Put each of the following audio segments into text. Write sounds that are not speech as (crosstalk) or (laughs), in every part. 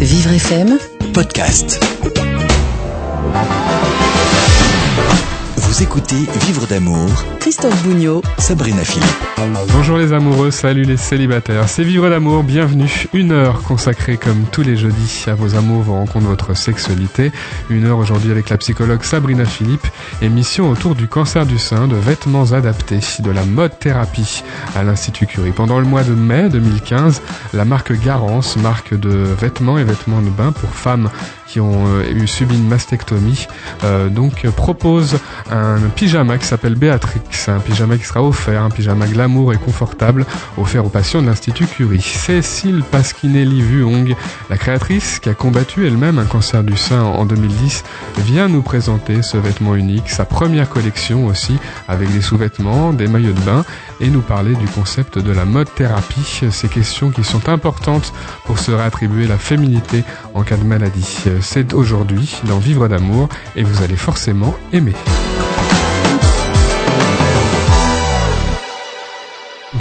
Vivre FM podcast. Vous écoutez Vivre d'amour, Christophe Bougnot Sabrina Philippe. Bonjour les amoureux, salut les célibataires. C'est Vivre d'amour, bienvenue. Une heure consacrée comme tous les jeudis à vos amours, vos rencontres, votre sexualité. Une heure aujourd'hui avec la psychologue Sabrina Philippe. Émission autour du cancer du sein, de vêtements adaptés, de la mode thérapie à l'Institut Curie. Pendant le mois de mai 2015, la marque Garance, marque de vêtements et vêtements de bain pour femmes qui ont euh, eu subi une mastectomie, euh, donc propose un pyjama qui s'appelle Béatrix, un pyjama qui sera offert, un pyjama glamour et confortable, offert aux patients de l'Institut Curie. Cécile Pasquinelli Vuong, la créatrice qui a combattu elle-même un cancer du sein en 2010, vient nous présenter ce vêtement unique, sa première collection aussi, avec des sous-vêtements, des maillots de bain, et nous parler du concept de la mode thérapie, ces questions qui sont importantes pour se réattribuer la féminité en cas de maladie. C'est aujourd'hui dans Vivre d'amour et vous allez forcément aimer.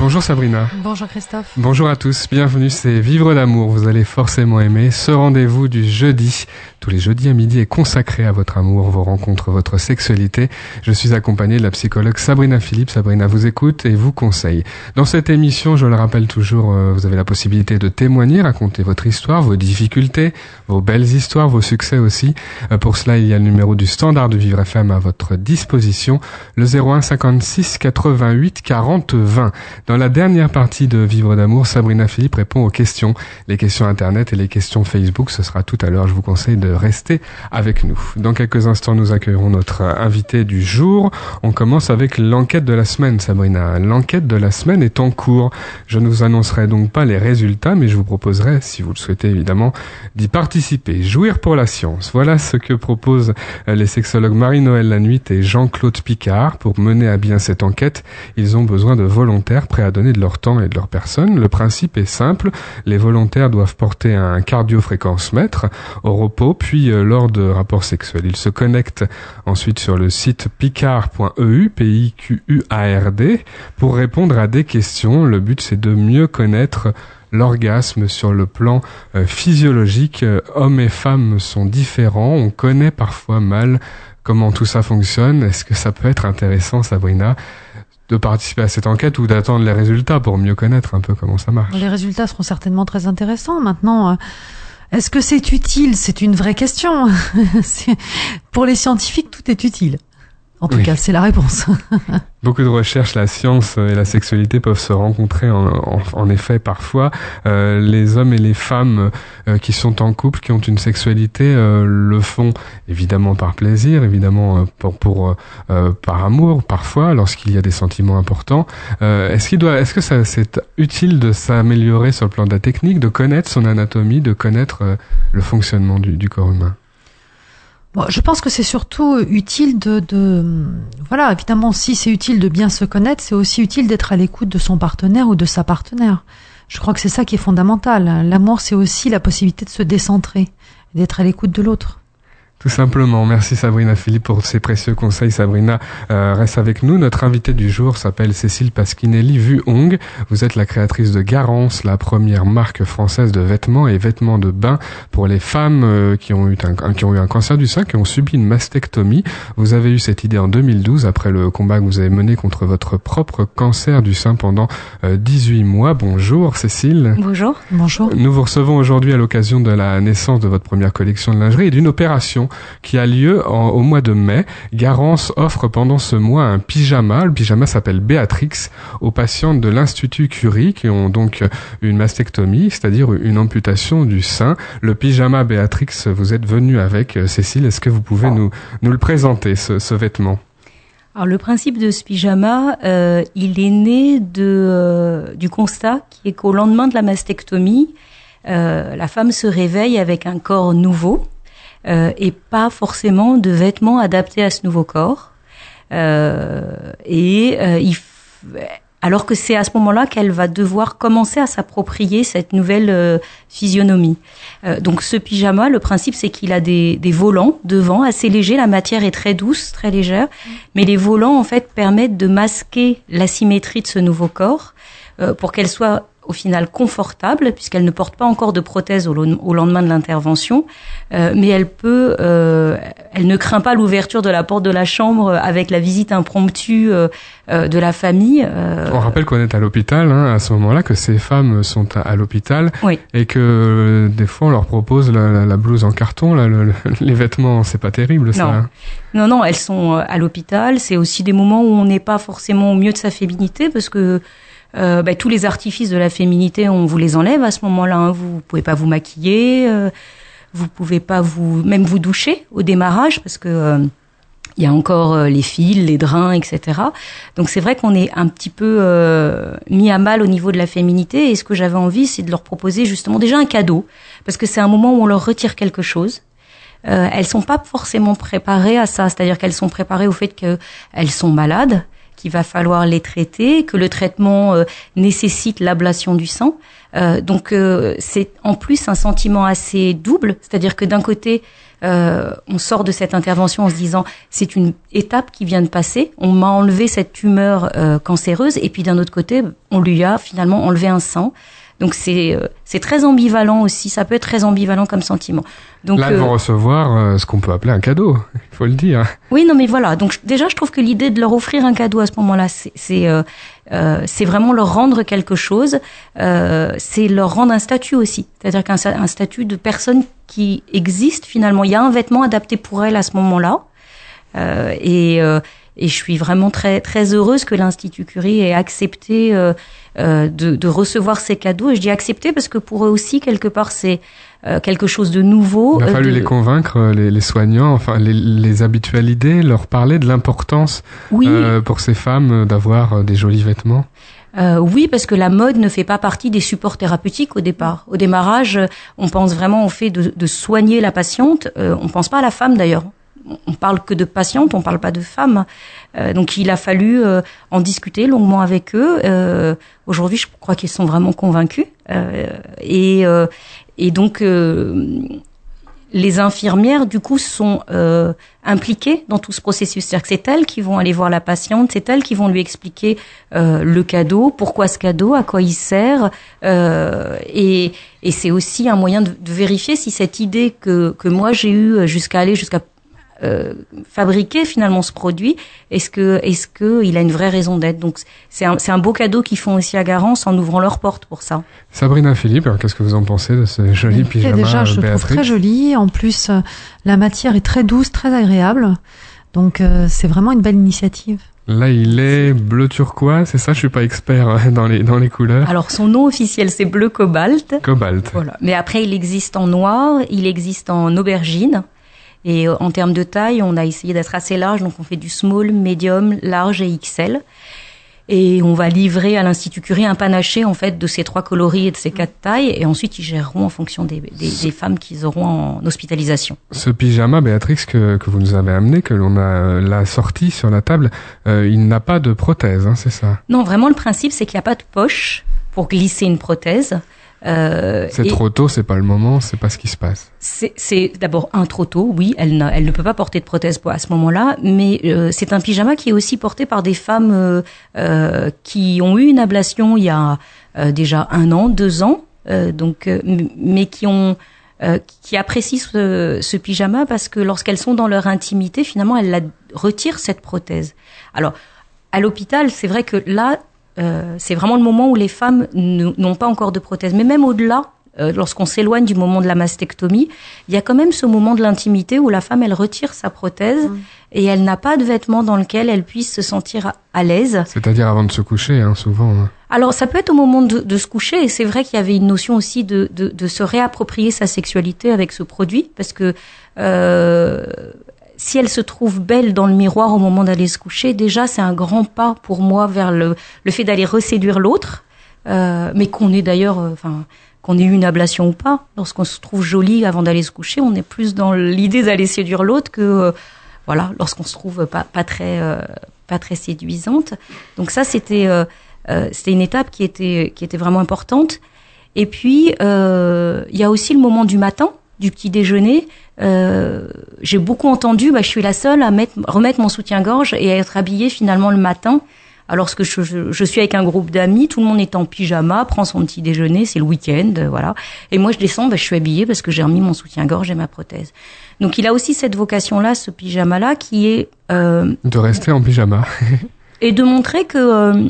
Bonjour Sabrina. Bonjour Christophe. Bonjour à tous, bienvenue, c'est Vivre d'amour, vous allez forcément aimer. Ce rendez-vous du jeudi, tous les jeudis à midi, est consacré à votre amour, vos rencontres, votre sexualité. Je suis accompagné de la psychologue Sabrina Philippe. Sabrina vous écoute et vous conseille. Dans cette émission, je le rappelle toujours, euh, vous avez la possibilité de témoigner, raconter votre histoire, vos difficultés, vos belles histoires, vos succès aussi. Euh, Pour cela, il y a le numéro du standard de Vivre FM à votre disposition, le 01 56 88 40 20. Dans la dernière partie de Vivre d'amour, Sabrina Philippe répond aux questions, les questions Internet et les questions Facebook. Ce sera tout à l'heure. Je vous conseille de rester avec nous. Dans quelques instants, nous accueillerons notre invité du jour. On commence avec l'enquête de la semaine, Sabrina. L'enquête de la semaine est en cours. Je ne vous annoncerai donc pas les résultats, mais je vous proposerai, si vous le souhaitez évidemment, d'y participer. Jouir pour la science. Voilà ce que proposent les sexologues Marie-Noël Lanuit et Jean-Claude Picard. Pour mener à bien cette enquête, ils ont besoin de volontaires prêts à donner de leur temps et de leur personne. Le principe est simple. Les volontaires doivent porter un cardio-fréquence-mètre au repos, puis euh, lors de rapports sexuels. Ils se connectent ensuite sur le site picard.eu, P-I-Q-U-A-R-D, pour répondre à des questions. Le but, c'est de mieux connaître l'orgasme sur le plan euh, physiologique. Euh, hommes et femmes sont différents. On connaît parfois mal comment tout ça fonctionne. Est-ce que ça peut être intéressant, Sabrina? De participer à cette enquête ou d'attendre les résultats pour mieux connaître un peu comment ça marche. Les résultats seront certainement très intéressants. Maintenant, euh, est-ce que c'est utile? C'est une vraie question. (laughs) pour les scientifiques, tout est utile. En tout Oui. cas, c'est la réponse. (laughs) Beaucoup de recherches, la science et la sexualité peuvent se rencontrer en, en- en effet parfois. Euh, les hommes et les femmes euh, qui sont en couple, qui ont une sexualité, euh, le font évidemment par plaisir, évidemment euh, pour, pour euh, euh, par amour parfois lorsqu'il y a des sentiments importants. Euh, est-ce qu'il doit, est-ce que ça c'est utile de s'améliorer sur le plan de la technique, de connaître son anatomie, de connaître euh, le fonctionnement du, du corps humain? Bon, je pense que c'est surtout utile de, de, voilà, évidemment, si c'est utile de bien se connaître, c'est aussi utile d'être à l'écoute de son partenaire ou de sa partenaire. Je crois que c'est ça qui est fondamental. L'amour, c'est aussi la possibilité de se décentrer, d'être à l'écoute de l'autre. Tout simplement. Merci Sabrina Philippe pour ces précieux conseils. Sabrina euh, reste avec nous. Notre invitée du jour s'appelle Cécile Pasquinelli Vuong. Vous êtes la créatrice de Garance, la première marque française de vêtements et vêtements de bain pour les femmes euh, qui ont eu un, qui ont eu un cancer du sein, qui ont subi une mastectomie. Vous avez eu cette idée en 2012 après le combat que vous avez mené contre votre propre cancer du sein pendant euh, 18 mois. Bonjour Cécile. Bonjour. Bonjour. Nous vous recevons aujourd'hui à l'occasion de la naissance de votre première collection de lingerie et d'une opération qui a lieu au mois de mai. Garance offre pendant ce mois un pyjama. Le pyjama s'appelle Béatrix aux patientes de l'Institut Curie qui ont donc une mastectomie, c'est-à-dire une amputation du sein. Le pyjama Béatrix, vous êtes venu avec. Euh, Cécile, est-ce que vous pouvez nous, le présenter, ce, vêtement? Alors le principe de ce pyjama, euh, il est né de, euh, du constat qui est qu'au lendemain de la mastectomie, la femme se réveille avec un corps nouveau euh, et pas forcément de vêtements adaptés à ce nouveau corps. Euh, et euh, il alors que c'est à ce moment-là qu'elle va devoir commencer à s'approprier cette nouvelle euh, physionomie. Euh, donc ce pyjama, le principe c'est qu'il a des, des volants devant assez légers, la matière est très douce, très légère, mais les volants en fait permettent de masquer l'asymétrie de ce nouveau corps euh, pour qu'elle soit au final confortable puisqu'elle ne porte pas encore de prothèse au, lendemain de l'intervention, euh, mais elle peut, euh, elle ne craint pas l'ouverture de la porte de la chambre avec la visite impromptue euh, euh, de la famille. Euh. On rappelle qu'on est à l'hôpital hein, à ce moment-là, que ces femmes sont à, l'hôpital oui. et que des fois on leur propose la, la, blouse en carton, là, le, (laughs) les vêtements, c'est pas terrible ça. Non, hein. non, non, elles sont à l'hôpital. C'est aussi des moments où on n'est pas forcément au mieux de sa féminité parce que euh, bah, tous les artifices de la féminité, on vous les enlève à ce moment-là. Hein. Vous pouvez pas vous maquiller, euh, vous pouvez pas vous même vous doucher au démarrage parce que euh, il y a encore euh, les fils, les drains, etc. Donc c'est vrai qu'on est un petit peu euh, mis à mal au niveau de la féminité. Et ce que j'avais envie, c'est de leur proposer justement déjà un cadeau, parce que c'est un moment où on leur retire quelque chose. Euh, elles sont pas forcément préparées à ça, c'est-à-dire qu'elles sont préparées au fait qu'elles sont malades, qu'il va falloir les traiter, que le traitement euh, nécessite l'ablation du sang. Euh, donc euh, c'est en plus un sentiment assez double, c'est-à-dire que d'un côté euh, on sort de cette intervention en se disant c'est une étape qui vient de passer, on m'a enlevé cette tumeur euh, cancéreuse et puis d'un autre côté on lui a finalement enlevé un sang. Donc c'est euh, c'est très ambivalent aussi, ça peut être très ambivalent comme sentiment. Donc Là, elles vont recevoir euh, ce qu'on peut appeler un cadeau, (laughs) il faut le dire. Oui, non, mais voilà. Donc déjà, je trouve que l'idée de leur offrir un cadeau à ce moment-là, c'est c'est euh, c'est vraiment leur rendre quelque chose. c'est leur rendre un statut aussi, c'est-à-dire qu'un un statut de personne qui existe finalement. Il y a un vêtement adapté pour elle à ce moment-là, et et je suis vraiment très très heureuse que l'Institut Curie ait accepté euh, euh, de, de, recevoir ces cadeaux. Et je dis accepter parce que pour eux aussi quelque part c'est euh, quelque chose de nouveau. Il a fallu de... les convaincre, les, les, soignants, enfin les, les habituels idées, leur parler de l'importance oui. pour ces femmes d'avoir des jolis vêtements. Euh, oui, parce que la mode ne fait pas partie des supports thérapeutiques au départ. Au démarrage, on pense vraiment au fait de, de soigner la patiente. Euh, on pense pas à la femme d'ailleurs on parle que de patientes, on parle pas de femmes. Euh, donc il a fallu euh, en discuter longuement avec eux. Euh, Aujourd'hui, je crois qu'ils sont vraiment convaincus. et, et donc les infirmières, du coup, sont impliquées dans tout ce processus. C'est-à-dire que c'est elles qui vont aller voir la patiente, c'est elles qui vont lui expliquer le cadeau, pourquoi ce cadeau, à quoi il sert. et, et c'est aussi un moyen de, de, vérifier si cette idée que, que moi j'ai eue jusqu'à aller jusqu'à euh, fabriquer finalement ce produit Est-ce que est-ce que il a une vraie raison d'être? Donc c'est un c'est un beau cadeau qu'ils font aussi à Garance en ouvrant leurs portes pour ça. Sabrina Philippe, qu'est-ce que vous en pensez de ce joli pyjama Déjà, je Béatrix trouve très joli. En plus, euh, la matière est très douce, très agréable. Donc euh, c'est vraiment une belle initiative. Là, il est bleu turquoise, c'est ça? Je suis pas expert euh, dans les dans les couleurs. Alors son nom officiel c'est bleu cobalt. Cobalt. Voilà. Mais après il existe en noir, il existe en aubergine. Et en termes de taille, on a essayé d'être assez large, donc on fait du small, medium, large et XL. Et on va livrer à l'Institut Curie un panaché en fait de ces trois coloris et de ces quatre tailles, et ensuite ils géreront en fonction des, des, des femmes qu'ils auront en hospitalisation. Ce pyjama, Béatrix, que, que vous nous avez amené, que l'on a euh, la sortie sur la table, euh, il n'a pas de prothèse, hein, c'est ça? Non, vraiment le principe c'est qu'il n'y a pas de poche pour glisser une prothèse. Euh, c'est trop tôt, c'est pas le moment, c'est pas ce qui se passe. C'est d'abord un trop tôt, oui, elle, elle ne peut pas porter de prothèse à ce moment-là, mais euh, c'est un pyjama qui est aussi porté par des femmes euh, qui ont eu une ablation il y a déjà un an, deux ans, donc, mais qui ont qui apprécient ce, ce, pyjama parce que lorsqu'elles sont dans leur intimité, finalement, elles la retirent cette prothèse. Alors, à l'hôpital, c'est vrai que là, euh, c'est vraiment le moment où les femmes n'ont pas encore de prothèse. Mais même au-delà, euh, lorsqu'on s'éloigne du moment de la mastectomie, il y a quand même ce moment de l'intimité où la femme, elle retire sa prothèse mmh. et elle n'a pas de vêtements dans lequel elle puisse se sentir à, à l'aise. C'est-à-dire avant de se coucher, hein, souvent. Hein. Alors, ça peut être au moment de, de se coucher, et c'est vrai qu'il y avait une notion aussi de, de, de, se réapproprier sa sexualité avec ce produit, parce que euh, si elle se trouve belle dans le miroir au moment d'aller se coucher, déjà c'est un grand pas pour moi vers le, fait d'aller reséduire l'autre, euh, mais qu'on ait d'ailleurs, enfin, qu'on ait eu une ablation ou pas. Lorsqu'on se trouve jolie avant d'aller se coucher, on est plus dans l'idée d'aller séduire l'autre que, euh, voilà, lorsqu'on se trouve pas, très, euh, pas très séduisante. Donc ça, c'était, euh, c'était une étape qui était, qui était vraiment importante. Et puis, il y a aussi le moment du matin, du petit déjeuner. Euh, j'ai beaucoup entendu, bah, je suis la seule à mettre, remettre mon soutien-gorge et à être habillée finalement le matin Alors que je, je, je, suis avec un groupe d'amis, tout le monde est en pyjama, prend son petit déjeuner, c'est le week-end, voilà. Et moi je descends, ben, je suis habillée parce que j'ai remis mon soutien-gorge et ma prothèse. Donc il a aussi cette vocation-là, ce pyjama-là, qui est euh, de rester en pyjama (laughs) et de montrer que euh,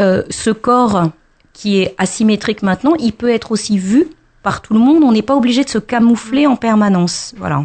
euh, ce corps qui est asymétrique maintenant, il peut être aussi vu par tout le monde. On n'est pas obligé de se camoufler en permanence. Voilà.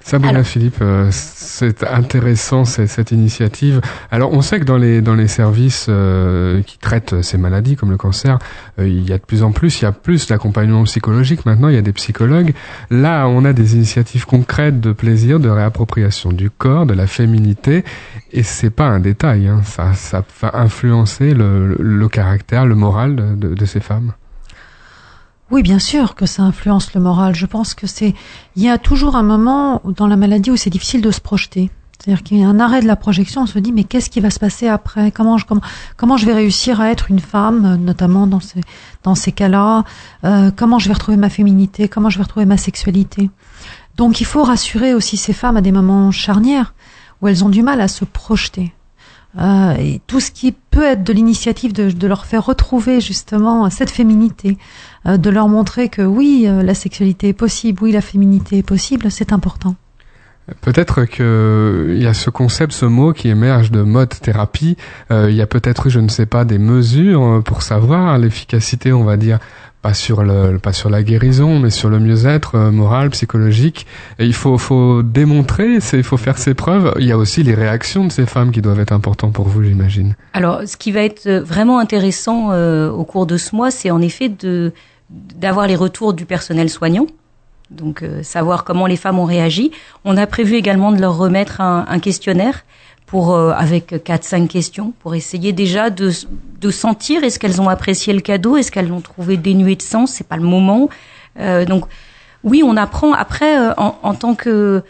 Sabrina Philippe, euh, c'est intéressant cette initiative. Alors on sait que dans les dans les services euh, qui traitent ces maladies comme le cancer, euh, il y a de plus en plus, il y a plus d'accompagnement psychologique. Maintenant, il y a des psychologues. Là, on a des initiatives concrètes de plaisir, de réappropriation du corps, de la féminité, et c'est pas un détail. Hein. Ça ça va influencer le, le, caractère, le moral de, de ces femmes. Oui, bien sûr que ça influence le moral. Je pense que c'est, il y a toujours un moment dans la maladie où c'est difficile de se projeter. C'est-à-dire qu'il y a un arrêt de la projection. On se dit mais qu'est-ce qui va se passer après? Comment je comment, comment je vais réussir à être une femme, notamment dans ces dans ces cas-là? Euh, Comment je vais retrouver ma féminité? Comment je vais retrouver ma sexualité? Donc il faut rassurer aussi ces femmes à des moments charnières où elles ont du mal à se projeter. Euh, et tout ce qui peut être de l'initiative de, leur faire retrouver justement cette féminité, euh, de leur montrer que oui, euh, la sexualité est possible, oui, la féminité est possible, c'est important. Peut-être que il y a ce concept, ce mot qui émerge de mode thérapie. il y a peut-être, je ne sais pas, des mesures pour savoir l'efficacité, on va dire, pas sur le pas sur la guérison mais sur le mieux-être euh, moral psychologique. Il faut faut démontrer c'est il faut faire ses preuves. Il y a aussi les réactions de ces femmes qui doivent être importantes pour vous j'imagine. Alors ce qui va être vraiment intéressant euh, au cours de ce mois c'est en effet de d'avoir les retours du personnel soignant. Donc euh, savoir comment les femmes ont réagi. On a prévu également de leur remettre un, un questionnaire pour euh, avec quatre cinq questions pour essayer déjà de de sentir est-ce qu'elles ont apprécié le cadeau, est-ce qu'elles l'ont trouvé dénué de sens, c'est pas le moment. Euh, donc oui, on apprend après euh, en, en, tant que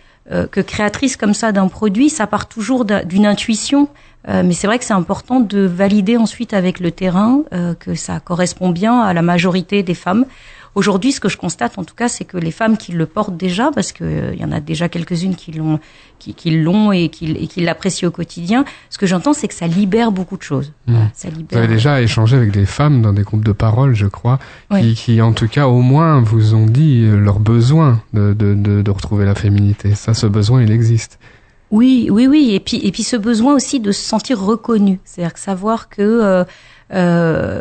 que créatrice comme ça d'un produit, ça part toujours d'une intuition, mais c'est vrai que c'est important de valider ensuite avec le terrain que ça correspond bien à la majorité des femmes. Aujourd'hui, ce que je constate, en tout cas, c'est que les femmes qui le portent déjà, parce qu'il euh, y en a déjà quelques-unes qui l'ont, qui, qui l'ont et qui, et qui l'apprécient au quotidien, ce que j'entends, c'est que ça libère beaucoup de choses. Mmh. ça libère... Vous avez déjà échangé avec des femmes dans des groupes de parole, je crois, qui, qui, en tout cas, au moins, vous ont dit euh, leur besoin de, de, de, de retrouver la féminité. Ça, ce besoin, il existe. Oui, oui, oui. Et puis, et puis ce besoin aussi de se sentir reconnu. C'est-à-dire que savoir que euh, euh,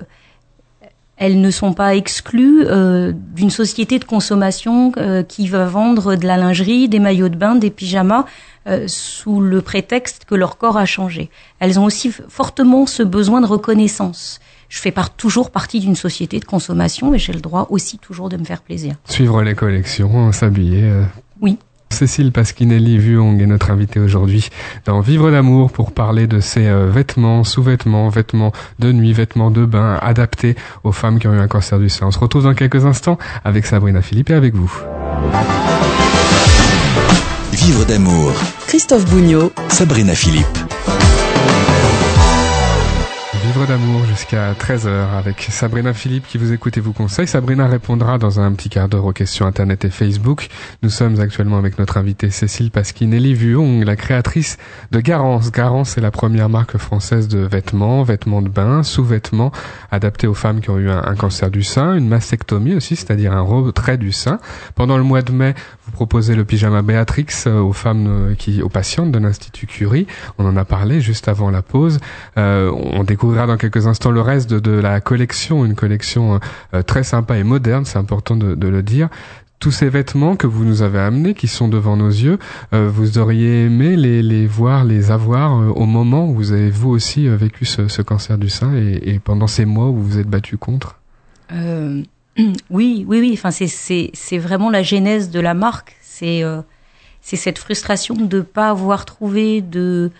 elles ne sont pas exclues euh, d'une société de consommation euh, qui va vendre de la lingerie, des maillots de bain, des pyjamas euh, sous le prétexte que leur corps a changé. Elles ont aussi fortement ce besoin de reconnaissance. Je fais part, toujours partie d'une société de consommation et j'ai le droit aussi toujours de me faire plaisir. Suivre les collections, s'habiller. Oui. Cécile Pasquinelli Vuong est notre invitée aujourd'hui dans Vivre d'amour pour parler de ces euh, vêtements, sous-vêtements, vêtements de nuit, vêtements de bain adaptés aux femmes qui ont eu un cancer du sein. On se retrouve dans quelques instants avec Sabrina Philippe et avec vous. Vivre d'amour. Christophe Bougnot. Sabrina Philippe. Vivre d'amour jusqu'à 13h avec Sabrina Philippe qui vous écoute et vous conseille. Sabrina répondra dans un petit quart d'heure aux questions Internet et Facebook. Nous sommes actuellement avec notre invitée Cécile Pasquinelli Vuong, la créatrice de Garance. Garance est la première marque française de vêtements, vêtements de bain, sous-vêtements adaptés aux femmes qui ont eu un, cancer du sein, une mastectomie aussi, c'est-à-dire un retrait du sein. Pendant le mois de mai, vous proposez le pyjama Béatrix euh, aux femmes euh, qui, aux patientes de l'Institut Curie. On en a parlé juste avant la pause. Euh, on découvre dans quelques instants le reste de, la collection, une collection euh, très sympa et moderne, c'est important de, le dire tous ces vêtements que vous nous avez amenés, qui sont devant nos yeux, euh, vous auriez aimé les, voir, les avoir euh, au moment où vous avez vous aussi vécu ce, cancer du sein et, pendant ces mois où vous vous êtes battu contre? (clears throat) Oui, oui, oui. Enfin, c'est vraiment la genèse de la marque. C'est c'est cette frustration de ne pas avoir trouvé de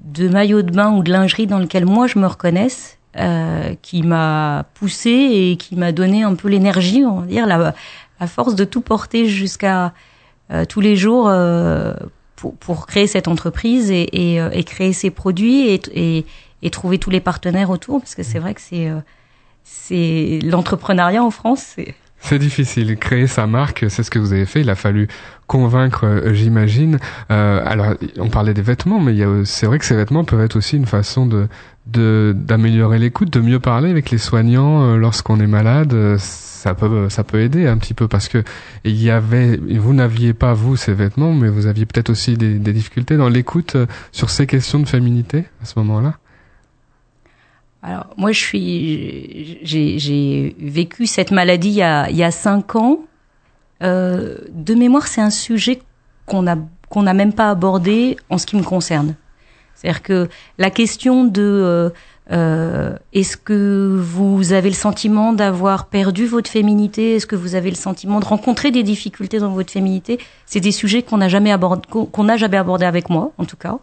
de maillot de bain ou de lingerie dans lequel moi je me reconnaisse, euh, qui m'a poussé et qui m'a donné un peu l'énergie, on va dire, la, la force de tout porter jusqu'à euh, tous les jours euh, pour, pour créer cette entreprise et, et, euh, et créer ces produits et, et, trouver tous les partenaires autour, parce que c'est vrai que c'est euh, c'est l'entrepreneuriat en France, c'est difficile. Créer sa marque, c'est ce que vous avez fait. Il a fallu convaincre, euh, j'imagine. Euh, alors, on parlait des vêtements, mais c'est vrai que ces vêtements peuvent être aussi une façon de d'améliorer l'écoute, de mieux parler avec les soignants euh, lorsqu'on est malade. Ça peut ça peut aider un petit peu parce que il y avait vous n'aviez pas vous ces vêtements, mais vous aviez peut-être aussi des, difficultés dans l'écoute sur ces questions de féminité à ce moment-là. Alors moi, je suis, j'ai, vécu cette maladie il y a, il y a cinq ans. Euh, de mémoire, c'est un sujet qu'on a qu'on n'a même pas abordé en ce qui me concerne. C'est-à-dire que la question de euh, euh, est-ce que vous avez le sentiment d'avoir perdu votre féminité? Est-ce que vous avez le sentiment de rencontrer des difficultés dans votre féminité? C'est des sujets qu'on n'a jamais abordé, qu'on n'a jamais abordé avec moi, en tout cas.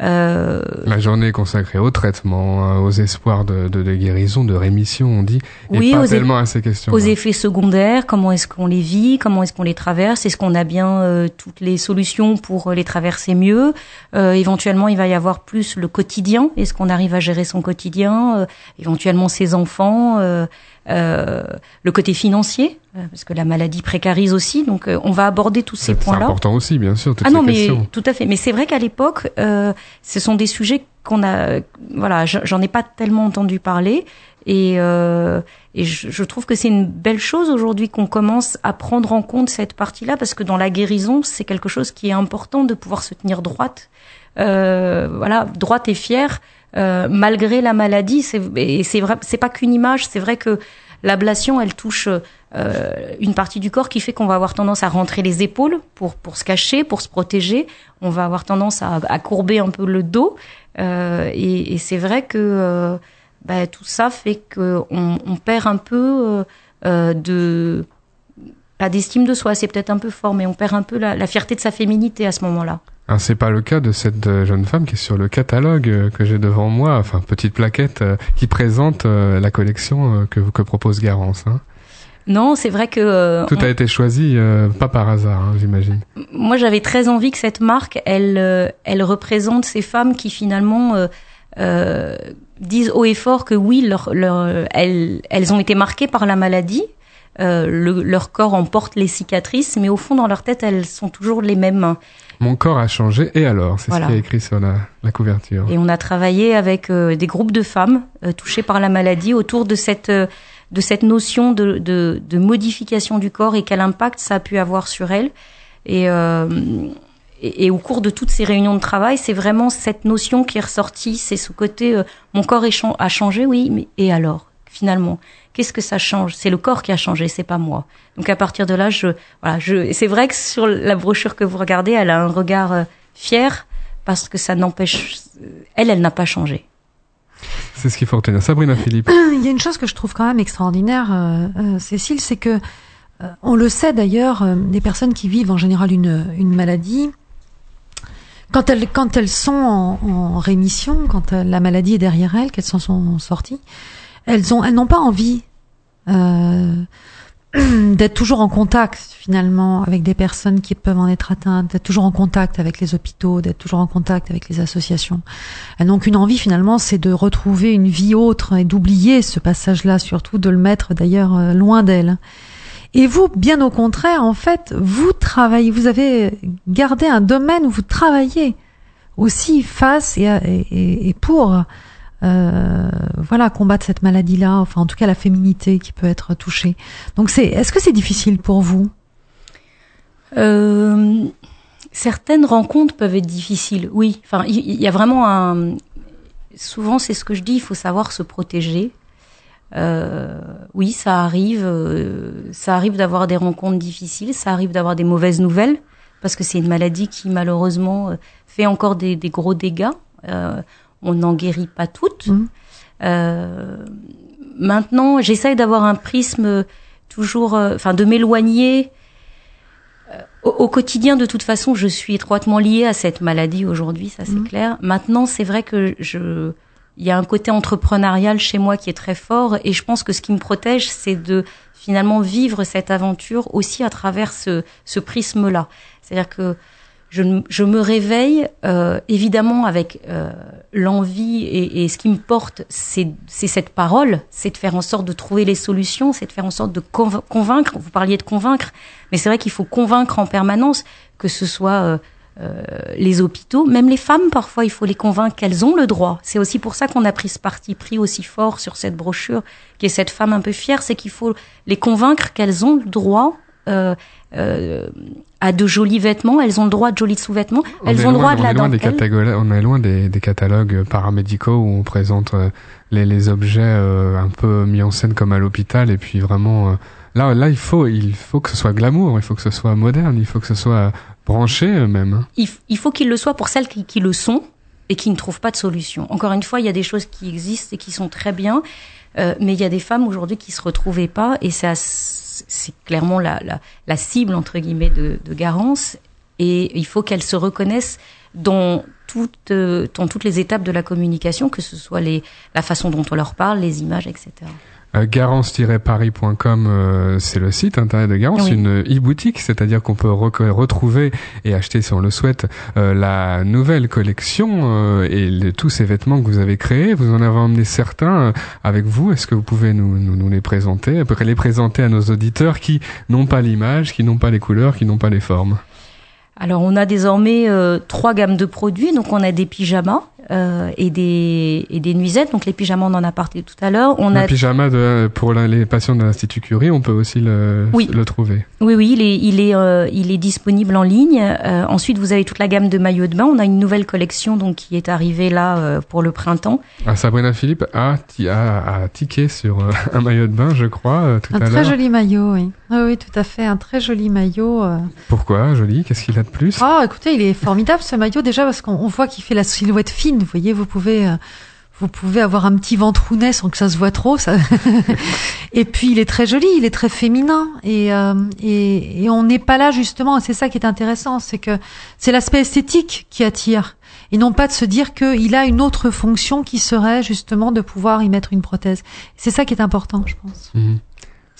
Euh, La journée consacrée au traitement, euh, aux espoirs de, de, de guérison, de rémission, on dit, et Oui, pas aux tellement à ces questions. aux effets secondaires, comment est-ce qu'on les vit, comment est-ce qu'on les traverse, est-ce qu'on a bien euh, toutes les solutions pour les traverser mieux. Euh, éventuellement, il va y avoir plus le quotidien, est-ce qu'on arrive à gérer son quotidien, éventuellement ses enfants, le côté financier, parce que la maladie précarise aussi, donc euh, on va aborder tous ces C'est c'est points-là. important aussi, bien sûr, toutes Ah non, ces mais questions. tout à fait. Mais c'est vrai qu'à l'époque, euh, ce sont des sujets qu'on a, voilà, je- j'en ai pas tellement entendu parler, et, euh, et je, je trouve que c'est une belle chose aujourd'hui qu'on commence à prendre en compte cette partie-là, parce que dans la guérison, c'est quelque chose qui est important de pouvoir se tenir droite, euh, voilà, droite et fière, euh, malgré la maladie. C'est, et c'est vrai, c'est pas qu'une image, c'est vrai que l'ablation, elle touche euh, une partie du corps qui fait qu'on va avoir tendance à rentrer les épaules pour pour se cacher, pour se protéger. On va avoir tendance à, à courber un peu le dos. Euh, et, et c'est vrai que euh, bah, tout ça fait que on, perd un peu euh, euh, de pas d'estime de soi, c'est peut-être un peu fort, mais on perd un peu la, la fierté de sa féminité à ce moment-là. Ah, c'est pas le cas de cette jeune femme qui est sur le catalogue que j'ai devant moi, enfin petite plaquette qui présente la collection que, que propose Garance. Hein. Non, c'est vrai que euh, Tout on- a été choisi euh, pas par hasard, hein, j'imagine. moi j'avais très envie que cette marque, elle, euh, elle représente ces femmes qui finalement euh, euh, disent haut et fort que oui, leur, leur, elles, elles ont été marquées par la maladie. Euh, le- leur corps en porte les cicatrices, mais au fond, dans leur tête, elles sont toujours les mêmes. Mon corps a changé et alors, c'est Voilà. ce qui est écrit sur la, la couverture. Et on a travaillé avec euh, des groupes de femmes euh, touchées par la maladie autour de cette euh, de cette notion de, de, de modification du corps et quel impact ça a pu avoir sur elles. Et, euh, et, au cours de toutes ces réunions de travail, c'est vraiment cette notion qui est ressortie. C'est ce côté euh, mon corps est a changé, oui, mais et alors finalement Qu'est-ce que ça change? C'est le corps qui a changé, c'est pas moi. Donc à partir de là, je voilà, je c'est vrai que sur la brochure que vous regardez, elle a un regard euh, fier parce que ça n'empêche elle, elle n'a pas changé. C'est ce qu'il faut retenir. Sabrina Philippe. (clears throat) Il y a une chose que je trouve quand même extraordinaire, euh, euh, Cécile, c'est que euh, on le sait d'ailleurs, euh, des personnes qui vivent en général une, une maladie, quand elles, quand elles sont en, en rémission, quand euh, la maladie est derrière elles, qu'elles s'en sont sorties, elles ont, elles n'ont pas envie (clears throat) d'être toujours en contact finalement avec des personnes qui peuvent en être atteintes, d'être toujours en contact avec les hôpitaux, d'être toujours en contact avec les associations. Elles n'ont qu'une envie finalement, c'est de retrouver une vie autre et d'oublier ce passage-là, surtout de le mettre d'ailleurs euh, loin d'elles. Et vous, bien au contraire, en fait, vous travaillez, vous avez gardé un domaine où vous travaillez aussi face et, et pour euh, voilà combattre cette maladie-là, enfin en tout cas la féminité qui peut être touchée. Donc c'est, est-ce que c'est difficile pour vous? Euh, certaines rencontres peuvent être difficiles, oui. Enfin, il y, a vraiment un. Souvent, c'est ce que je dis, il faut savoir se protéger. Euh, oui, ça arrive, euh, ça arrive d'avoir des rencontres difficiles, ça arrive d'avoir des mauvaises nouvelles, parce que c'est une maladie qui malheureusement euh, fait encore des, gros dégâts. On n'en guérit pas toutes. Mhm. Euh, maintenant, j'essaye d'avoir un prisme toujours, euh, enfin, de m'éloigner au, au quotidien, de toute façon, je suis étroitement liée à cette maladie aujourd'hui, ça c'est Mhm. clair. Maintenant, c'est vrai que je, il y a un côté entrepreneurial chez moi qui est très fort, et je pense que ce qui me protège, c'est de finalement vivre cette aventure aussi à travers ce, ce prisme-là. C'est-à-dire que je, je me réveille euh, évidemment avec euh, l'envie et, et ce qui me porte, c'est cette parole, c'est de faire en sorte de trouver les solutions, c'est de faire en sorte de conv- convaincre. Vous parliez de convaincre, mais c'est vrai qu'il faut convaincre en permanence, que ce soit euh, euh, les hôpitaux, même les femmes, parfois, il faut les convaincre qu'elles ont le droit. C'est aussi pour ça qu'on a pris ce parti pris aussi fort sur cette brochure, qui est cette femme un peu fière, c'est qu'il faut les convaincre qu'elles ont le droit euh, euh, à de jolis vêtements, elles ont le droit de jolis sous-vêtements, elles ont le droit de la dentelle. On est loin des, des, catalogues paramédicaux où on présente euh, les, les, objets euh, un peu mis en scène comme à l'hôpital et puis vraiment là là il faut il faut que ce soit glamour, il faut que ce soit moderne, il faut que ce soit branché même. Hein. Il, il faut qu'il le soit pour celles qui, qui, le sont et qui ne trouvent pas de solution. Encore une fois, il y a des choses qui existent et qui sont très bien, mais il y a des femmes aujourd'hui qui se retrouvaient pas et c'est c'est clairement la, la, cible entre guillemets de, de Garance et il faut qu'elle se reconnaisse dans toutes, euh, dans toutes les étapes de la communication, que ce soit les, la façon dont on leur parle, les images, etc. Euh, garance-paris.com, euh, c'est le site internet de Garance, une e-boutique, c'est-à-dire qu'on peut retrouver et acheter si on le souhaite euh, la nouvelle collection et tous ces vêtements que vous avez créés. Vous en avez emmené certains avec vous. Est-ce que vous pouvez nous, nous, nous les présenter, à peu près les présenter à nos auditeurs qui n'ont pas l'image, qui n'ont pas les couleurs, qui n'ont pas les formes? Alors on a désormais euh, trois gammes de produits. Donc on a des pyjamas euh, et des et des nuisettes. Donc les pyjamas on en a parlé tout à l'heure. On le a pyjama de, pour les patients de l'Institut Curie, on peut aussi le, le trouver. Oui oui, il est il est euh, il est disponible en ligne. Euh, ensuite vous avez toute la gamme de maillots de bain. On a une nouvelle collection donc qui est arrivée là euh, pour le printemps. Ah, Sabrina Philippe a a, a tiqué sur (laughs) un maillot de bain, je crois, tout un à l'heure. Un très joli maillot, oui. Ah oui, tout à fait, un très joli maillot. Pourquoi joli? Qu'est-ce qu'il a de plus? Ah, écoutez, il est formidable ce maillot déjà parce qu'on voit qu'il fait la silhouette fine. Vous voyez, vous pouvez, euh, vous pouvez avoir un petit ventrounet sans que ça se voit trop. Ça... (laughs) et puis il est très joli, il est très féminin et euh, et, et, on n'est pas là justement. C'est ça qui est intéressant, c'est que c'est l'aspect esthétique qui attire et non pas de se dire qu'il a une autre fonction qui serait justement de pouvoir y mettre une prothèse. C'est ça qui est important, je pense. Mhm.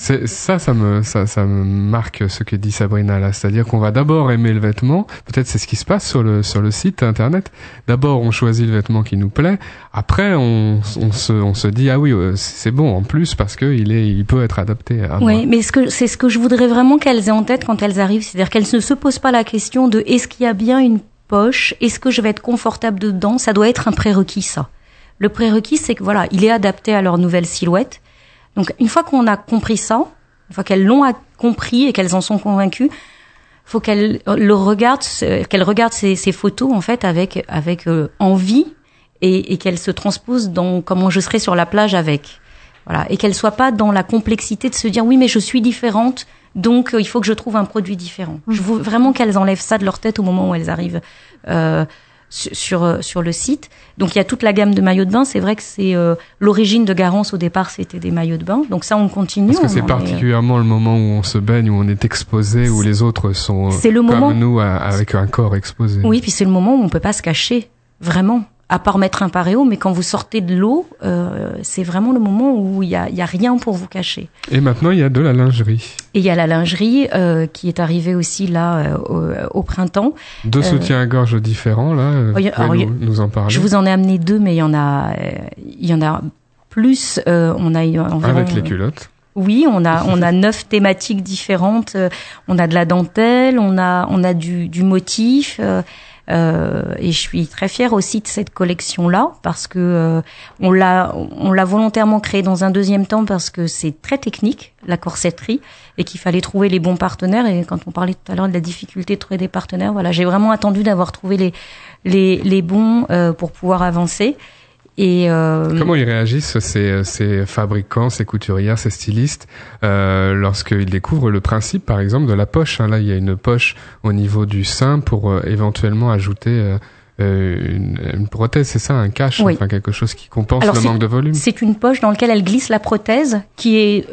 C'est ça, ça me ça, ça me marque ce que dit Sabrina là, c'est-à-dire qu'on va d'abord aimer le vêtement. Peut-être c'est ce qui se passe sur le sur le site internet. D'abord, on choisit le vêtement qui nous plaît. Après, on, on se on se dit ah oui, euh, c'est bon en plus parce que il est il peut être adapté. À oui, mais ce que c'est ce que je voudrais vraiment qu'elles aient en tête quand elles arrivent, c'est-à-dire qu'elles ne se posent pas la question de est-ce qu'il y a bien une poche, est-ce que je vais être confortable dedans? Ça doit être un prérequis ça. Le prérequis, c'est que voilà, il est adapté à leur nouvelle silhouette donc une fois qu'on a compris ça, une fois qu'elles l'ont compris et qu'elles en sont convaincues, faut qu'elles le regardent, qu'elles regardent ces, ces, photos en fait avec avec euh, envie et, et qu'elles se transposent dans comment je serai sur la plage avec. Voilà, et qu'elles soient pas dans la complexité de se dire oui mais je suis différente donc euh, il faut que je trouve un produit différent. Je veux vraiment qu'elles enlèvent ça de leur tête au moment où elles arrivent euh, sur euh, sur le site. Donc il y a toute la gamme de maillots de bain. C'est vrai que c'est euh, l'origine de Garance au départ, c'était des maillots de bain. Donc ça, on continue. Parce que c'est particulièrement le moment où on se baigne, où on est exposé, où les autres sont le comme moment... nous avec un corps exposé. Oui, puis c'est le moment où on peut pas se cacher, vraiment à part mettre un paréo, mais quand vous sortez de l'eau, euh, c'est vraiment le moment où il y a, y a, rien pour vous cacher. Et maintenant, il y a de la lingerie. Et il y a la lingerie euh, qui est arrivée aussi là euh, au, au, printemps. Deux euh, soutiens-gorge différents, là. Vous alors, nous, nous, en parler Je vous en ai amené deux, mais il y en a, il y en a plus. on a environ, Avec les culottes. Oui, on a on a (laughs) neuf thématiques différentes. On a de la dentelle, on a on a du, du motif. Euh, et je suis très fière aussi de cette collection-là parce que euh, on l'a on l'a volontairement créée dans un deuxième temps parce que c'est très technique la corsetterie et qu'il fallait trouver les bons partenaires. Et quand on parlait tout à l'heure de la difficulté de trouver des partenaires, voilà, j'ai vraiment attendu d'avoir trouvé les les, les bons euh, pour pouvoir avancer. Et euh... Comment ils réagissent ces, ces, fabricants, ces couturières, ces stylistes euh, lorsqu'ils découvrent le principe, par exemple, de la poche hein? Là, il y a une poche au niveau du sein pour euh, éventuellement ajouter euh, euh, une, une, prothèse, c'est ça, un cache, enfin quelque chose qui compense le manque de volume? C'est une poche dans laquelle elle glisse la prothèse, qui est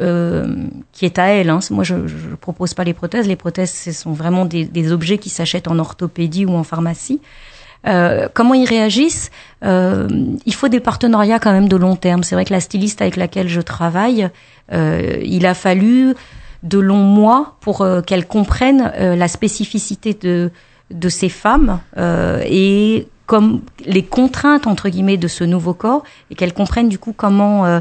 qui est à elle. Hein. Moi, je, je propose pas les prothèses. Les prothèses, ce sont vraiment des, des objets qui s'achètent en orthopédie ou en pharmacie. Euh, comment ils réagissent euh, Il faut des partenariats quand même de long terme. C'est vrai que la styliste avec laquelle je travaille, euh, il a fallu de longs mois pour euh, qu'elle comprenne euh, la spécificité de de ces femmes et comme les contraintes entre guillemets de ce nouveau corps et qu'elle comprenne du coup comment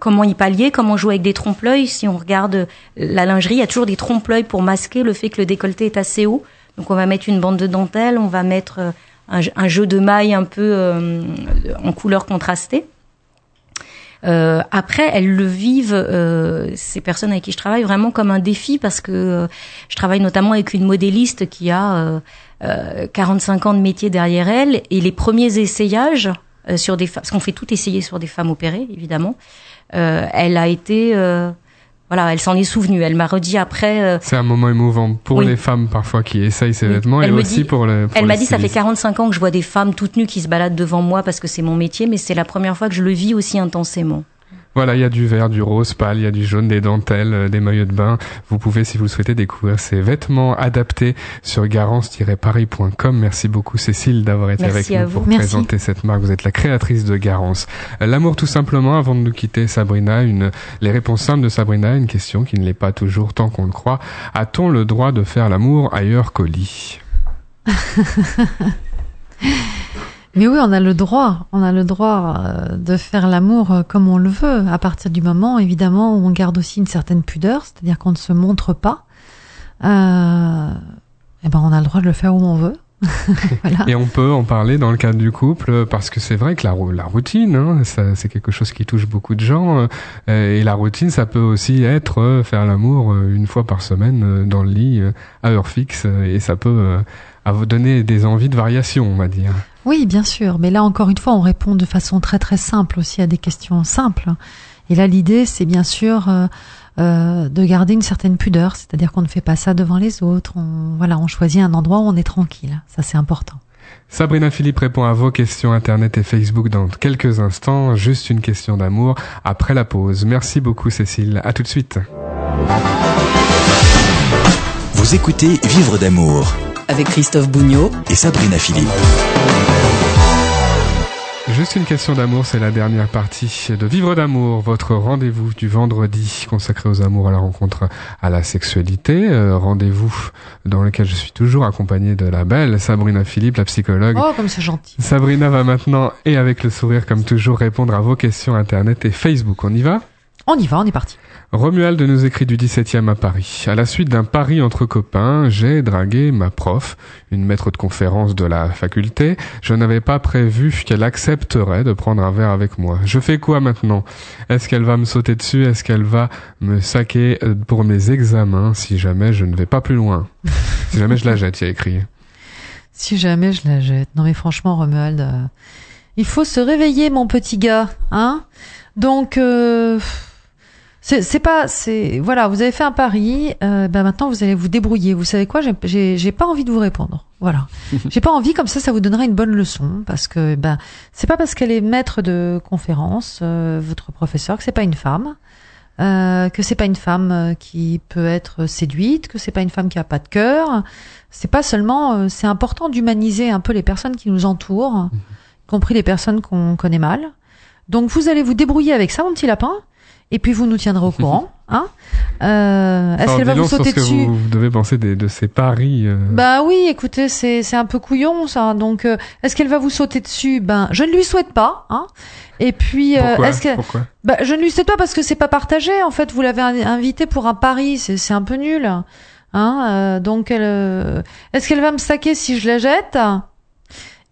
comment y pallier, comment jouer avec des trompe-l'œil. Si on regarde la lingerie, il y a toujours des trompe-l'œil pour masquer le fait que le décolleté est assez haut. Donc on va mettre une bande de dentelle, on va mettre euh, un, un jeu de mailles un peu euh, en couleur contrastée. Euh, après, elles le vivent, euh, ces personnes avec qui je travaille, vraiment comme un défi parce que euh, je travaille notamment avec une modéliste qui a euh, 45 ans de métier derrière elle et les premiers essayages sur des femmes, parce qu'on fait tout essayer sur des femmes opérées, évidemment, elle a été voilà, elle s'en est souvenue. Elle m'a redit après. Euh, c'est un moment émouvant pour Oui. les femmes parfois qui essayent ces vêtements Elle et aussi dit- pour le. pour Elle m'a dit ça fait stylistes. 45 ans que je vois des femmes toutes nues qui se baladent devant moi parce que c'est mon métier, mais c'est la première fois que je le vis aussi intensément. Voilà, il y a du vert, du rose pâle, il y a du jaune, des dentelles, euh, des maillots de bain. Vous pouvez, si vous le souhaitez, découvrir ces vêtements adaptés sur garance-paris.com. Merci beaucoup Cécile d'avoir été Merci avec nous vous. pour Merci. présenter cette marque. Vous êtes la créatrice de Garance. Euh, L'amour tout simplement, avant de nous quitter Sabrina, une, les réponses simples de Sabrina, une question qui ne l'est pas toujours tant qu'on le croit. A-t-on le droit de faire l'amour ailleurs qu'au lit? (laughs) Mais oui, on a le droit, on a le droit euh, de faire l'amour euh, comme on le veut, à partir du moment, évidemment, où on garde aussi une certaine pudeur, c'est-à-dire qu'on ne se montre pas. Euh, eh ben, on a le droit de le faire où on veut. (laughs) Et on peut en parler dans le cadre du couple parce que c'est vrai que la, rou- la routine, hein, c'est quelque chose qui touche beaucoup de gens. euh, et la routine, ça peut aussi être faire l'amour une fois par semaine dans le lit à heure fixe. et ça peut à vous donner des envies de variation, on va dire. Oui, bien sûr. Mais là, encore une fois, on répond de façon très très simple aussi à des questions simples. Et là, l'idée, c'est bien sûr euh, euh, de garder une certaine pudeur, c'est-à-dire qu'on ne fait pas ça devant les autres. On, voilà, on choisit un endroit où on est tranquille. Ça, c'est important. Sabrina Philippe répond à vos questions Internet et Facebook dans quelques instants. Juste une question d'amour après la pause. Merci beaucoup Cécile. À tout de suite. Vous écoutez Vivre d'amour Avec Christophe Bougnot et Sabrina Philippe. Juste une question d'amour, c'est la dernière partie de Vivre d'amour, votre rendez-vous du vendredi consacré aux amours, à la rencontre, à la sexualité. Euh, rendez-vous dans lequel je suis toujours accompagné de la belle Sabrina Philippe, la psychologue. Oh, comme c'est gentil. Sabrina va maintenant, et avec le sourire comme toujours, répondre à vos questions Internet et Facebook. On y va? On y va, on est parti. Romuald nous écrit du 17e à Paris. À la suite d'un pari entre copains, j'ai dragué ma prof, une maître de conférence de la faculté. Je n'avais pas prévu qu'elle accepterait de prendre un verre avec moi. Je fais quoi maintenant? Est-ce qu'elle va me sauter dessus? Est-ce qu'elle va me saquer euh, pour mes examens si jamais je ne vais pas plus loin? (laughs) Si jamais je la jette, il y a écrit. Si jamais je la jette. Non mais franchement, Romuald, euh, il faut se réveiller, mon petit gars, hein? Donc, euh, c'est c'est pas, c'est voilà, vous avez fait un pari, euh, ben maintenant vous allez vous débrouiller. Vous savez quoi J'ai- J'ai j'ai pas envie de vous répondre. Voilà, (laughs) j'ai pas envie comme ça, ça vous donnera une bonne leçon parce que ben c'est pas parce qu'elle est maître de conférence, euh, votre professeur, que c'est pas une femme. Euh, que c'est pas une femme euh, qui peut être séduite, que c'est pas une femme qui a pas de cœur, c'est pas seulement, euh, c'est important d'humaniser un peu les personnes qui nous entourent, y compris les personnes qu'on connaît mal. Donc vous allez vous débrouiller avec ça, mon petit lapin, et puis vous nous tiendrez au (laughs) courant. Hein euh, Est-ce qu'elle va vous sauter ce que dessus vous devez penser des- de ces paris. euh, Bah oui, écoutez, c'est c'est un peu couillon ça. Donc euh, est-ce qu'elle va vous sauter dessus? Ben je ne lui souhaite pas. Hein et puis euh, est-ce que Pourquoi? Bah, je ne lui souhaite pas parce que c'est pas partagé. En fait, vous l'avez in- invité pour un pari, c'est c'est un peu nul. Hein euh, donc, elle, est-ce qu'elle va me saquer si je la jette?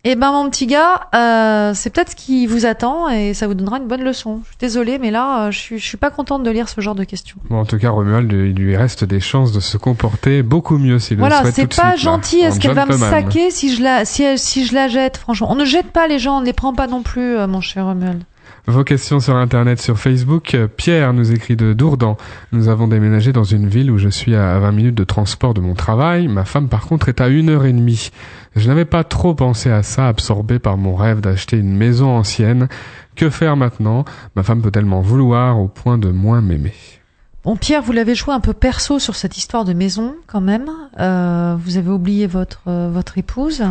Eh ben, mon petit gars, euh, c'est peut-être ce qui vous attend et ça vous donnera une bonne leçon. Je suis désolée, mais là, euh, je suis, je suis pas contente de lire ce genre de questions. Bon, en tout cas, Romuald, il lui reste des chances de se comporter beaucoup mieux s'il le Voilà, souhaite c'est tout de pas suite, là, gentil. en Est-ce qu'elle va me saquer si je la, si, elle- si je la jette Franchement, on ne jette pas les gens, on ne les prend pas non plus, euh, mon cher Romuald. Vos questions sur Internet, sur Facebook. Euh, Pierre nous écrit de Dourdan. Nous avons déménagé dans une ville où je suis à 20 minutes de transport de mon travail. Ma femme, par contre, est à une heure et demie. Je n'avais pas trop pensé à ça, absorbé par mon rêve d'acheter une maison ancienne. Que faire maintenant? Ma femme peut-elle m'en vouloir au point de moins m'aimer? Bon, Pierre, vous l'avez joué un peu perso sur cette histoire de maison, quand même. Euh, vous avez oublié votre euh, votre épouse.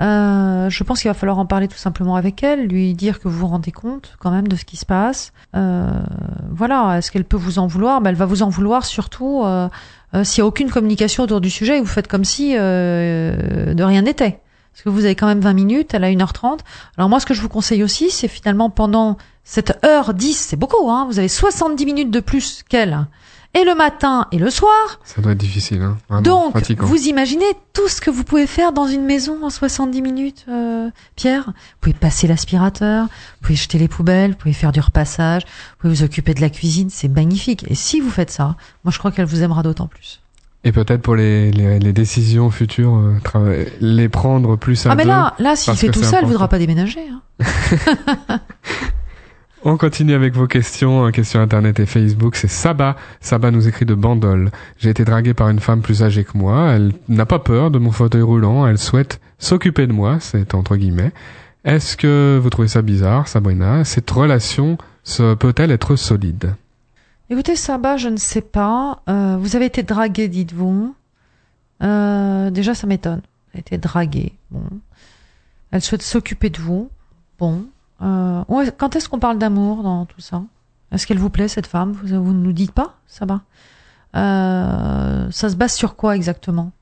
Euh, je pense qu'il va falloir en parler tout simplement avec elle, lui dire que vous vous rendez compte quand même de ce qui se passe. Euh, voilà, est-ce qu'elle peut vous en vouloir? Ben, Elle va vous en vouloir surtout euh, euh, s'il n'y a aucune communication autour du sujet et vous faites comme si euh, de rien n'était. Parce que vous avez quand même 20 minutes, elle a 1h30. Alors moi, ce que je vous conseille aussi, c'est finalement pendant cette heure 10, c'est beaucoup, hein, vous avez 70 minutes de plus qu'elle. Et le matin et le soir. Ça doit être difficile, hein. Vraiment Donc, fatigant. vous imaginez tout ce que vous pouvez faire dans une maison en 70 minutes, euh, Pierre Vous pouvez passer l'aspirateur, vous pouvez jeter les poubelles, vous pouvez faire du repassage, vous pouvez vous occuper de la cuisine, c'est magnifique. Et si vous faites ça, moi je crois qu'elle vous aimera d'autant plus. Et peut-être pour les, les, les décisions futures, euh, les prendre plus à Ah mais là, là, s'il fait tout ça, elle important. voudra pas déménager. Hein. (laughs) On continue avec vos questions, euh, questions internet et Facebook. C'est Saba. Saba nous écrit de Bandol. J'ai été dragué par une femme plus âgée que moi. Elle n'a pas peur de mon fauteuil roulant. Elle souhaite s'occuper de moi. C'est entre guillemets. Est-ce que vous trouvez ça bizarre, Sabrina? Cette relation peut-elle être solide? Écoutez, Saba, je ne sais pas. Euh, vous avez été dragué, dites-vous. Euh, déjà, ça m'étonne. Vous avez été dragué. Bon. Elle souhaite s'occuper de vous. Bon. Euh, quand est-ce qu'on parle d'amour dans tout ça? Est-ce qu'elle vous plaît, cette femme? Vous, vous ne nous dites pas, Saba? Euh, Ça se base sur quoi exactement?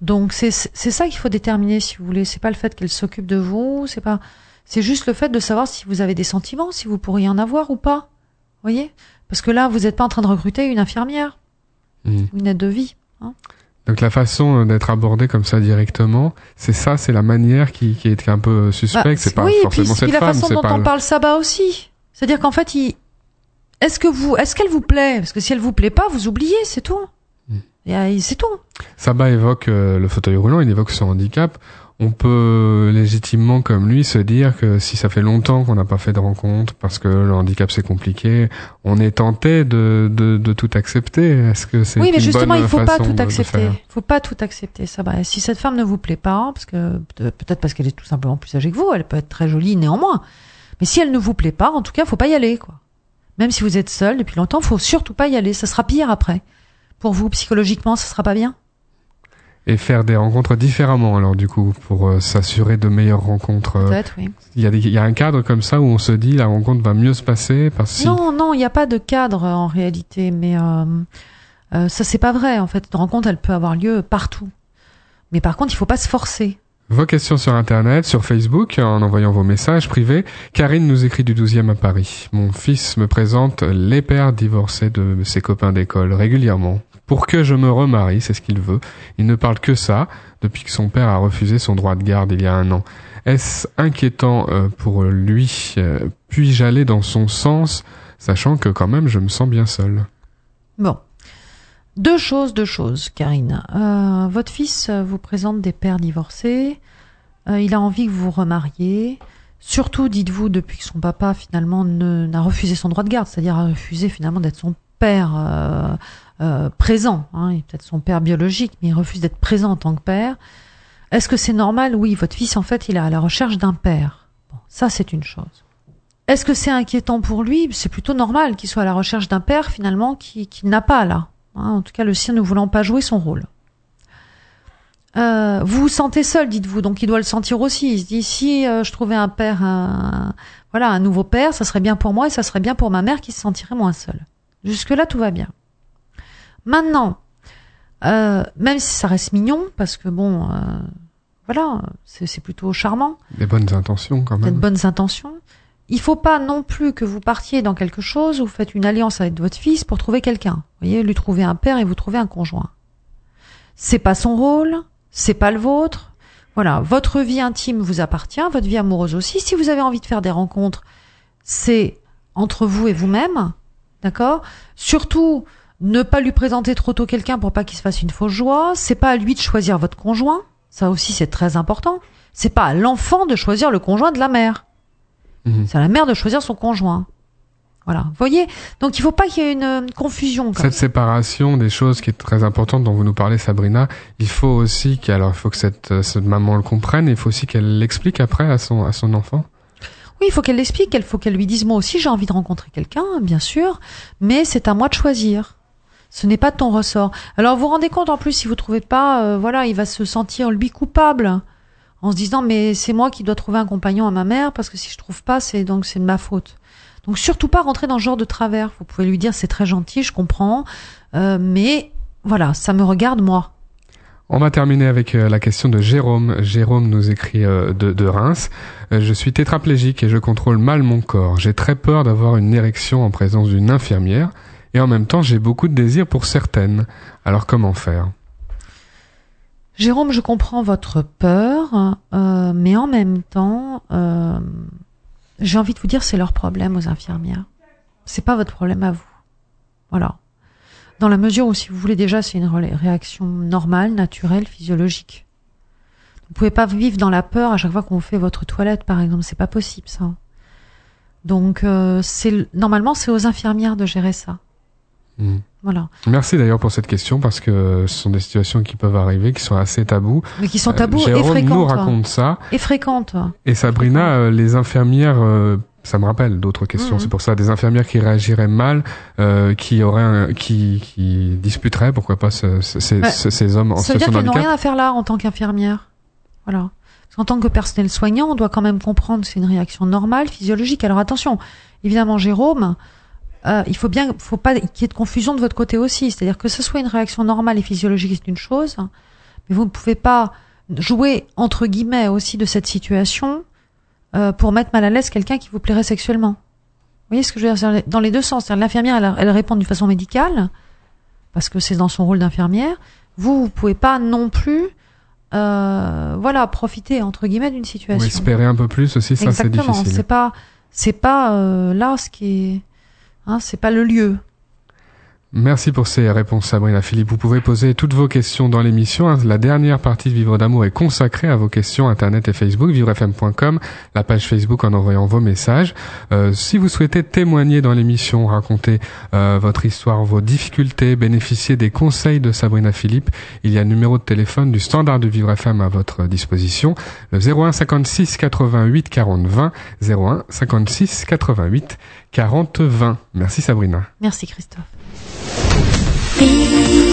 Donc, c'est ça qu'il faut déterminer, si vous voulez. C'est pas le fait qu'elle s'occupe de vous. C'est pas. C'est juste le fait de savoir si vous avez des sentiments, si vous pourriez en avoir ou pas. voyez? Parce que là, vous n'êtes pas en train de recruter une infirmière ou une aide de vie. Donc la façon euh, d'être abordé comme ça directement, c'est ça, c'est la manière qui, qui est un peu suspecte. Bah, c'est pas oui, et forcément puis, cette puis la femme, façon dont pas. on le- parle Saba aussi. C'est-à-dire qu'en fait, il... est-ce que vous, est-ce qu'elle vous plaît? Parce que si elle vous plaît pas, vous oubliez, c'est tout. Et, euh, c'est tout. Saba évoque euh, le fauteuil roulant, il évoque son handicap. On peut légitimement, comme lui, se dire que si ça fait longtemps qu'on n'a pas fait de rencontre parce que le handicap c'est compliqué, on est tenté de, de, de tout accepter. Est-ce que c'est Oui, mais une justement, il faut pas tout accepter. faut pas tout accepter, Saba. Et si cette femme ne vous plaît pas, parce que peut- peut-être parce qu'elle est tout simplement plus âgée que vous, elle peut être très jolie néanmoins. Mais si elle ne vous plaît pas, en tout cas, faut pas y aller, quoi. Même si vous êtes seul depuis longtemps, faut surtout pas y aller. Ça sera pire après. Pour vous, psychologiquement, ça sera pas bien? Et faire des rencontres différemment, alors du coup, pour euh, s'assurer de meilleures rencontres. euh, Peut-être, oui. Il y, a des- il y a un cadre comme ça où on se dit la rencontre va mieux se passer parce que Non, non, il n'y a pas de cadre euh, en réalité, mais euh, euh, ça c'est pas vrai. En fait, une rencontre, elle peut avoir lieu partout. Mais par contre, il faut pas se forcer. Vos questions sur Internet, sur Facebook, en envoyant vos messages privés. Karine nous écrit du 12e à Paris. Mon fils me présente les pères divorcés de ses copains d'école régulièrement. Pour que je me remarie, c'est ce qu'il veut. Il ne parle que ça depuis que son père a refusé son droit de garde il y a un an. Est-ce inquiétant euh, pour lui Euh, Puis-je aller dans son sens, sachant que quand même je me sens bien seul Bon. Deux choses, deux choses, Karine. Euh, votre fils euh, vous présente des pères divorcés. Euh, il a envie que vous vous remariez. Surtout, dites-vous, depuis que son papa finalement n'a refusé son droit de garde, c'est-à-dire a refusé finalement d'être son père euh, euh, présent. Hein, il est peut-être son père biologique, mais il refuse d'être présent en tant que père. Est-ce que c'est normal? Oui, votre fils en fait, il est à la recherche d'un père. Bon, ça c'est une chose. Est-ce que c'est inquiétant pour lui? C'est plutôt normal qu'il soit à la recherche d'un père finalement qui- qu'il n'a pas là. Hein, en tout cas, le sien ne voulant pas jouer son rôle. Euh, vous vous sentez seul, dites-vous, donc il doit le sentir aussi. Il se dit si je trouvais un père, un, voilà, un nouveau père, ça serait bien pour moi et ça serait bien pour ma mère qui se sentirait moins seule. Jusque là, tout va bien. Maintenant, euh, même si ça reste mignon, parce que bon, euh, voilà, c'est plutôt charmant Des bonnes intentions quand même. bonnes intentions. Il faut pas non plus que vous partiez dans quelque chose où vous faites une alliance avec votre fils pour trouver quelqu'un. Vous voyez, lui trouver un père et vous trouver un conjoint. C'est pas son rôle, c'est pas le vôtre. Voilà, votre vie intime vous appartient, votre vie amoureuse aussi. Si vous avez envie de faire des rencontres, c'est entre vous et vous-même, d'accord? Surtout, ne pas lui présenter trop tôt quelqu'un pour pas qu'il se fasse une fausse joie. C'est pas à lui de choisir votre conjoint. Ça aussi, c'est très important. C'est pas à l'enfant de choisir le conjoint de la mère. Mhm. C'est à la mère de choisir son conjoint. Voilà. Vous voyez? Donc il faut pas qu'il y ait une, euh, confusion. Cette séparation des choses qui est très importante dont vous nous parlez, Sabrina, il faut aussi qu'elle, alors il faut que cette, euh, cette maman le comprenne, et il faut aussi qu'elle l'explique après à son, à son enfant. Il faut qu'elle l'explique, il faut qu'elle lui dise moi aussi j'ai envie de rencontrer quelqu'un, bien sûr, mais c'est à moi de choisir. Ce n'est pas de ton ressort. Alors vous vous rendez compte en plus si vous trouvez pas, euh, voilà, il va se sentir lui coupable en se disant mais c'est moi qui dois trouver un compagnon à ma mère parce que si je trouve pas c'est donc c'est de ma faute. Donc surtout pas rentrer dans ce genre de travers. Vous pouvez lui dire c'est très gentil, je comprends, euh, mais voilà, ça me regarde moi. On va terminer avec euh, la question de Jérôme. Jérôme nous écrit euh, de, Reims. Euh, Je suis tétraplégique et je contrôle mal mon corps. J'ai très peur d'avoir une érection en présence d'une infirmière et en même temps j'ai beaucoup de désir pour certaines. Alors comment faire? Jérôme, je comprends votre peur, mais en même temps, euh, j'ai envie de vous dire c'est leur problème aux infirmières. C'est pas votre problème à vous. Voilà. Dans la mesure où, si vous voulez déjà, c'est une réaction normale, naturelle, physiologique. Vous pouvez pas vivre dans la peur à chaque fois qu'on fait votre toilette, par exemple. C'est pas possible, ça. Donc, euh, c'est normalement, c'est aux infirmières de gérer ça. Hmm. Voilà. Merci d'ailleurs pour cette question parce que ce sont des situations qui peuvent arriver, qui sont assez tabous. Mais qui sont Euh, tabous et Jérôme fréquentes. nous raconte ça. Et fréquentes. Et Sabrina, euh, les infirmières, euh, ça me rappelle d'autres questions. Mhm. C'est pour ça des infirmières qui réagiraient mal, euh, qui auraient, un- qui, qui disputeraient, pourquoi pas, ce- ce- ces, Ouais. ce- ces hommes en Ça veut dire situation de qu'elles n'ont handicap. rien à faire là en tant qu'infirmière. Voilà. Qu'en tant que personnel soignant, on doit quand même comprendre que c'est une réaction normale, physiologique. Alors attention, évidemment, Jérôme, euh, il faut bien, faut pas qu'il y ait de confusion de votre côté aussi. C'est-à-dire que ce soit une réaction normale et physiologique, c'est une chose, mais vous ne pouvez pas jouer entre guillemets aussi de cette situation euh, pour mettre mal à l'aise quelqu'un qui vous plairait sexuellement. Vous voyez ce que je veux dire? Dans les deux sens. L'infirmière, elle, elle répond d'une façon médicale parce que c'est dans son rôle d'infirmière. Vous, vous pouvez pas non plus, euh, voilà, profiter entre guillemets d'une Ou situation. espérer un peu plus aussi, ça c'est Exactement. difficile. C'est pas, c'est pas euh, là ce qui est, hein, c'est pas le lieu. Merci pour ces réponses, Sabrina Philippe. Vous pouvez poser toutes vos questions dans l'émission. La dernière partie de Vivre d'amour est consacrée à vos questions Internet et Facebook, vivrefm.com, la page Facebook en envoyant vos messages. Euh, si vous souhaitez témoigner dans l'émission, raconter euh, votre histoire, vos difficultés, bénéficier des conseils de Sabrina Philippe, il y a le numéro de téléphone du standard de Vivre FM à votre disposition, le 01 56 88 40 20, 01 56 88 40 20. Merci Sabrina. Merci Christophe. Vivre